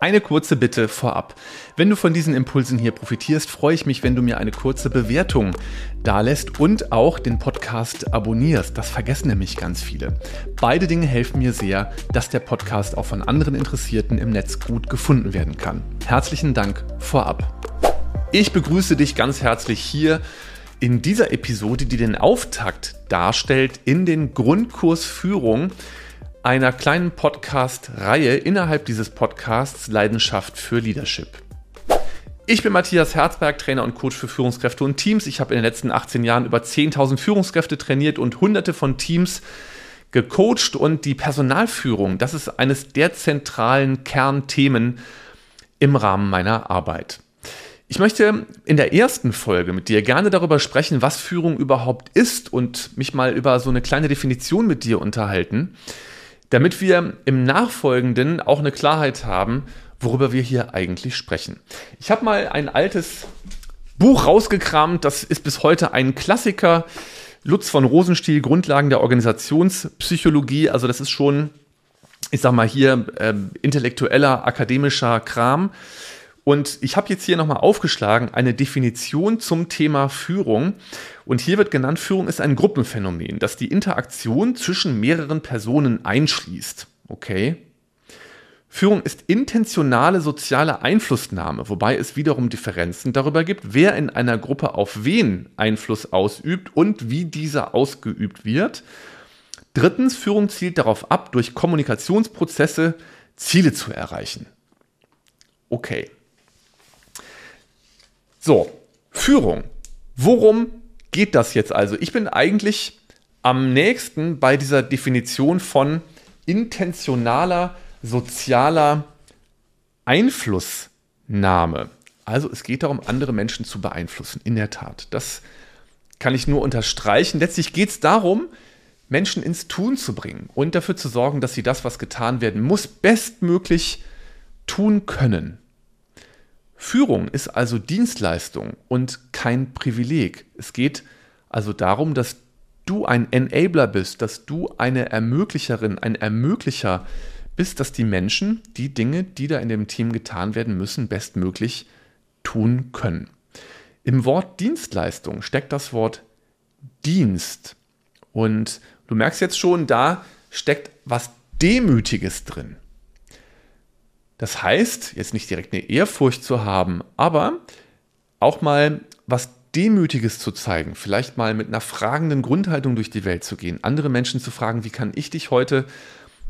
Eine kurze Bitte vorab. Wenn du von diesen Impulsen hier profitierst, freue ich mich, wenn du mir eine kurze Bewertung dalässt und auch den Podcast abonnierst. Das vergessen nämlich ganz viele. Beide Dinge helfen mir sehr, dass der Podcast auch von anderen Interessierten im Netz gut gefunden werden kann. Herzlichen Dank vorab. Ich begrüße dich ganz herzlich hier in dieser Episode, die den Auftakt darstellt in den Grundkurs Führung einer kleinen Podcast-Reihe innerhalb dieses Podcasts Leidenschaft für Leadership. Ich bin Matthias Herzberg, Trainer und Coach für Führungskräfte und Teams. Ich habe in den letzten 18 Jahren über 10.000 Führungskräfte trainiert und hunderte von Teams gecoacht und die Personalführung, das ist eines der zentralen Kernthemen im Rahmen meiner Arbeit. Ich möchte in der ersten Folge mit dir gerne darüber sprechen, was Führung überhaupt ist und mich mal über so eine kleine Definition mit dir unterhalten damit wir im Nachfolgenden auch eine Klarheit haben, worüber wir hier eigentlich sprechen. Ich habe mal ein altes Buch rausgekramt, das ist bis heute ein Klassiker. Lutz von Rosenstiel, Grundlagen der Organisationspsychologie. Also das ist schon, ich sag mal hier, äh, intellektueller, akademischer Kram. Und ich habe jetzt hier nochmal aufgeschlagen eine Definition zum Thema Führung. Und hier wird genannt, Führung ist ein Gruppenphänomen, das die Interaktion zwischen mehreren Personen einschließt. Okay. Führung ist intentionale soziale Einflussnahme, wobei es wiederum Differenzen darüber gibt, wer in einer Gruppe auf wen Einfluss ausübt und wie dieser ausgeübt wird. Drittens, Führung zielt darauf ab, durch Kommunikationsprozesse Ziele zu erreichen. Okay. So, Führung. Worum geht das jetzt also? Ich bin eigentlich am nächsten bei dieser Definition von intentionaler sozialer Einflussnahme. Also es geht darum, andere Menschen zu beeinflussen, in der Tat. Das kann ich nur unterstreichen. Letztlich geht es darum, Menschen ins Tun zu bringen und dafür zu sorgen, dass sie das, was getan werden muss, bestmöglich tun können. Führung ist also Dienstleistung und kein Privileg. Es geht also darum, dass du ein Enabler bist, dass du eine Ermöglicherin, ein Ermöglicher bist, dass die Menschen die Dinge, die da in dem Team getan werden müssen, bestmöglich tun können. Im Wort Dienstleistung steckt das Wort Dienst. Und du merkst jetzt schon, da steckt was Demütiges drin. Das heißt, jetzt nicht direkt eine Ehrfurcht zu haben, aber auch mal was Demütiges zu zeigen, vielleicht mal mit einer fragenden Grundhaltung durch die Welt zu gehen, andere Menschen zu fragen, wie kann ich dich heute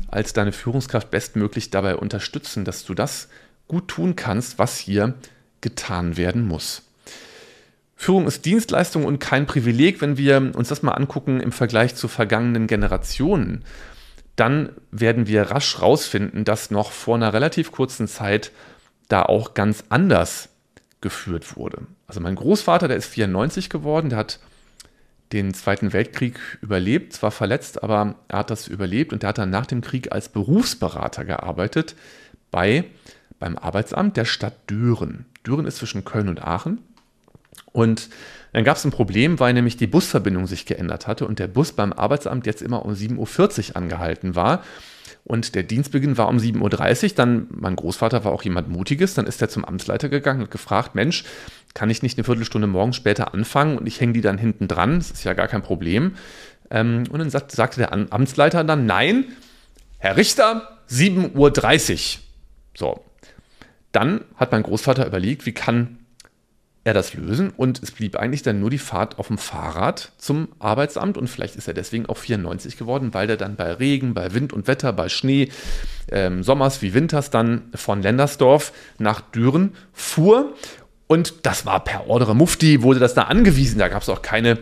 als deine Führungskraft bestmöglich dabei unterstützen, dass du das gut tun kannst, was hier getan werden muss. Führung ist Dienstleistung und kein Privileg, wenn wir uns das mal angucken im Vergleich zu vergangenen Generationen dann werden wir rasch rausfinden, dass noch vor einer relativ kurzen Zeit da auch ganz anders geführt wurde. Also mein Großvater, der ist 94 geworden, der hat den Zweiten Weltkrieg überlebt, zwar verletzt, aber er hat das überlebt und der hat dann nach dem Krieg als Berufsberater gearbeitet bei, beim Arbeitsamt der Stadt Düren. Düren ist zwischen Köln und Aachen. Und dann gab es ein Problem, weil nämlich die Busverbindung sich geändert hatte und der Bus beim Arbeitsamt jetzt immer um 7.40 Uhr angehalten war. Und der Dienstbeginn war um 7.30 Uhr. Dann, mein Großvater war auch jemand Mutiges, dann ist er zum Amtsleiter gegangen und gefragt, Mensch, kann ich nicht eine Viertelstunde morgen später anfangen und ich hänge die dann hinten dran? Das ist ja gar kein Problem. Ähm, und dann sagt, sagte der Amtsleiter dann, nein, Herr Richter, 7.30 Uhr. So. Dann hat mein Großvater überlegt, wie kann er das lösen und es blieb eigentlich dann nur die Fahrt auf dem Fahrrad zum Arbeitsamt und vielleicht ist er deswegen auch 94 geworden, weil er dann bei Regen, bei Wind und Wetter, bei Schnee, ähm, Sommers wie Winters dann von Lendersdorf nach Düren fuhr und das war per Ordre Mufti, wurde das da angewiesen, da gab es auch keine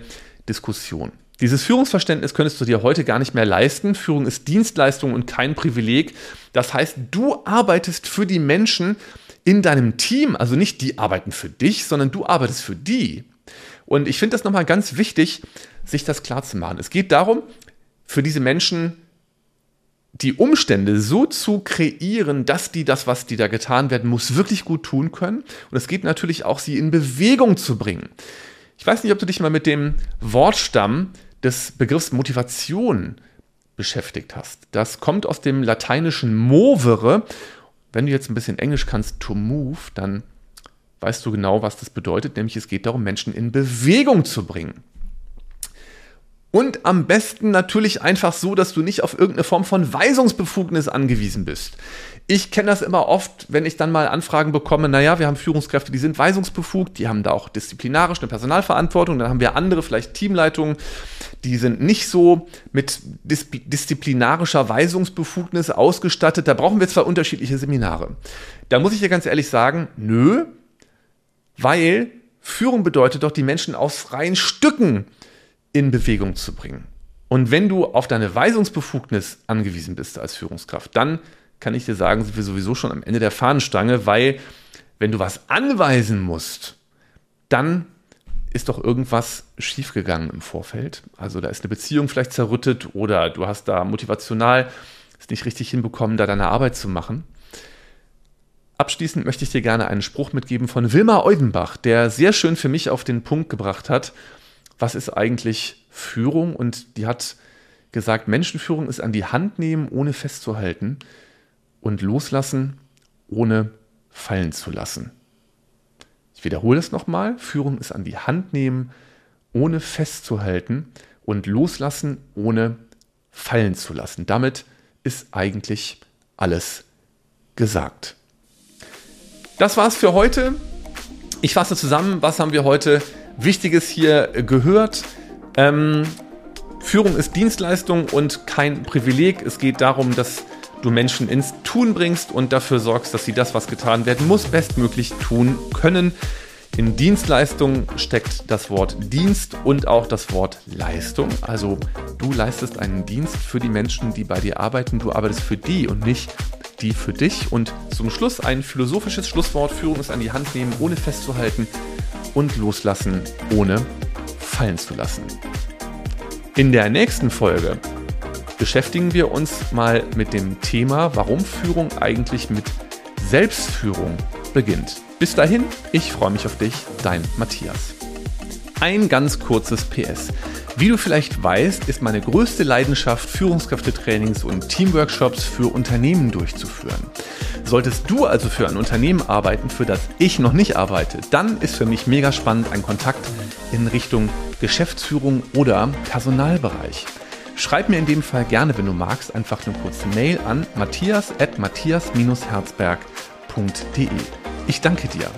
Diskussion. Dieses Führungsverständnis könntest du dir heute gar nicht mehr leisten. Führung ist Dienstleistung und kein Privileg. Das heißt, du arbeitest für die Menschen, in deinem Team, also nicht die arbeiten für dich, sondern du arbeitest für die. Und ich finde das nochmal ganz wichtig, sich das klar zu machen. Es geht darum, für diese Menschen die Umstände so zu kreieren, dass die das, was die da getan werden muss, wirklich gut tun können. Und es geht natürlich auch, sie in Bewegung zu bringen. Ich weiß nicht, ob du dich mal mit dem Wortstamm des Begriffs Motivation beschäftigt hast. Das kommt aus dem lateinischen movere wenn du jetzt ein bisschen Englisch kannst, to move, dann weißt du genau, was das bedeutet, nämlich es geht darum, Menschen in Bewegung zu bringen. Und am besten natürlich einfach so, dass du nicht auf irgendeine Form von Weisungsbefugnis angewiesen bist. Ich kenne das immer oft, wenn ich dann mal Anfragen bekomme, naja, wir haben Führungskräfte, die sind weisungsbefugt, die haben da auch disziplinarisch eine Personalverantwortung, dann haben wir andere, vielleicht Teamleitungen, die sind nicht so mit dis disziplinarischer Weisungsbefugnis ausgestattet. Da brauchen wir zwei unterschiedliche Seminare. Da muss ich dir ganz ehrlich sagen, nö, weil Führung bedeutet doch, die Menschen aus freien Stücken in Bewegung zu bringen. Und wenn du auf deine Weisungsbefugnis angewiesen bist als Führungskraft, dann kann ich dir sagen, sind wir sowieso schon am Ende der Fahnenstange, weil wenn du was anweisen musst, dann ist doch irgendwas schiefgegangen im Vorfeld. Also da ist eine Beziehung vielleicht zerrüttet oder du hast da motivational es nicht richtig hinbekommen, da deine Arbeit zu machen. Abschließend möchte ich dir gerne einen Spruch mitgeben von Wilmar Eudenbach, der sehr schön für mich auf den Punkt gebracht hat, was ist eigentlich Führung? Und die hat gesagt, Menschenführung ist an die Hand nehmen, ohne festzuhalten und loslassen, ohne fallen zu lassen. Ich wiederhole es nochmal. Führung ist an die Hand nehmen, ohne festzuhalten und loslassen, ohne fallen zu lassen. Damit ist eigentlich alles gesagt. Das war's für heute. Ich fasse zusammen, was haben wir heute Wichtiges hier gehört. Ähm, Führung ist Dienstleistung und kein Privileg. Es geht darum, dass du Menschen ins Tun bringst und dafür sorgst, dass sie das, was getan werden muss, bestmöglich tun können. In Dienstleistung steckt das Wort Dienst und auch das Wort Leistung. Also du leistest einen Dienst für die Menschen, die bei dir arbeiten. Du arbeitest für die und nicht die für dich. Und zum Schluss ein philosophisches Schlusswort. Führung ist an die Hand nehmen, ohne festzuhalten und loslassen, ohne fallen zu lassen. In der nächsten Folge beschäftigen wir uns mal mit dem Thema, warum Führung eigentlich mit Selbstführung beginnt. Bis dahin, ich freue mich auf dich, dein Matthias. Ein ganz kurzes PS. Wie du vielleicht weißt, ist meine größte Leidenschaft, Führungskräftetrainings und Teamworkshops für Unternehmen durchzuführen. Solltest du also für ein Unternehmen arbeiten, für das ich noch nicht arbeite, dann ist für mich mega spannend ein Kontakt in Richtung Geschäftsführung oder Personalbereich. Schreib mir in dem Fall gerne, wenn du magst, einfach eine kurze Mail an matthias.matthias-herzberg.de. Ich danke dir.